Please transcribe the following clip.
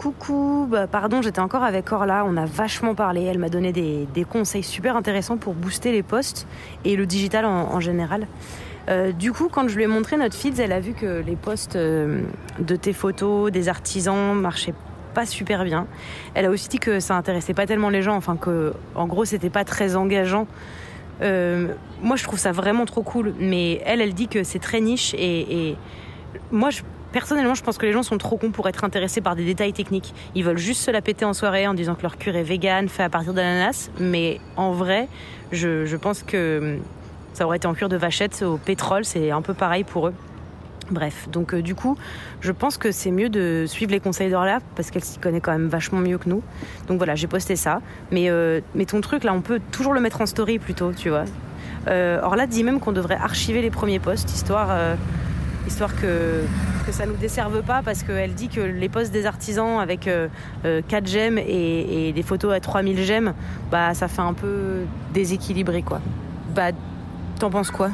Coucou, bah, pardon, j'étais encore avec Orla, on a vachement parlé, elle m'a donné des, conseils super intéressants pour booster les posts et le digital en, général. Euh, du coup, quand je lui ai montré notre feed, elle a vu que les posts euh, de tes photos, des artisans marchaient pas super bien. Elle a aussi dit que ça intéressait pas tellement les gens, enfin que en gros c'était pas très engageant. Euh, moi je trouve ça vraiment trop cool, mais elle elle dit que c'est très niche et, et moi je Personnellement, je pense que les gens sont trop cons pour être intéressés par des détails techniques. Ils veulent juste se la péter en soirée en disant que leur cure est vegan, fait à partir d'ananas. Mais en vrai, je, pense que hum, ça aurait été en cure de vachette au pétrole, c'est un peu pareil pour eux. Bref, donc euh, du coup, je pense que c'est mieux de suivre les conseils d'Orla parce qu'elle s'y connaît quand même vachement mieux que nous. Donc voilà, j'ai posté ça. Mais, euh, mais ton truc, là, on peut toujours le mettre en story plutôt, tu vois. Euh, Orla dit même qu'on devrait archiver les premiers posts, histoire, euh, histoire que que ça nous desserve pas parce qu'elle dit que les posts des artisans avec 4 euh, euh, gemmes et, des photos à 3000 gemmes, bah ça fait un peu déséquilibré quoi. Bah t'en penses quoi?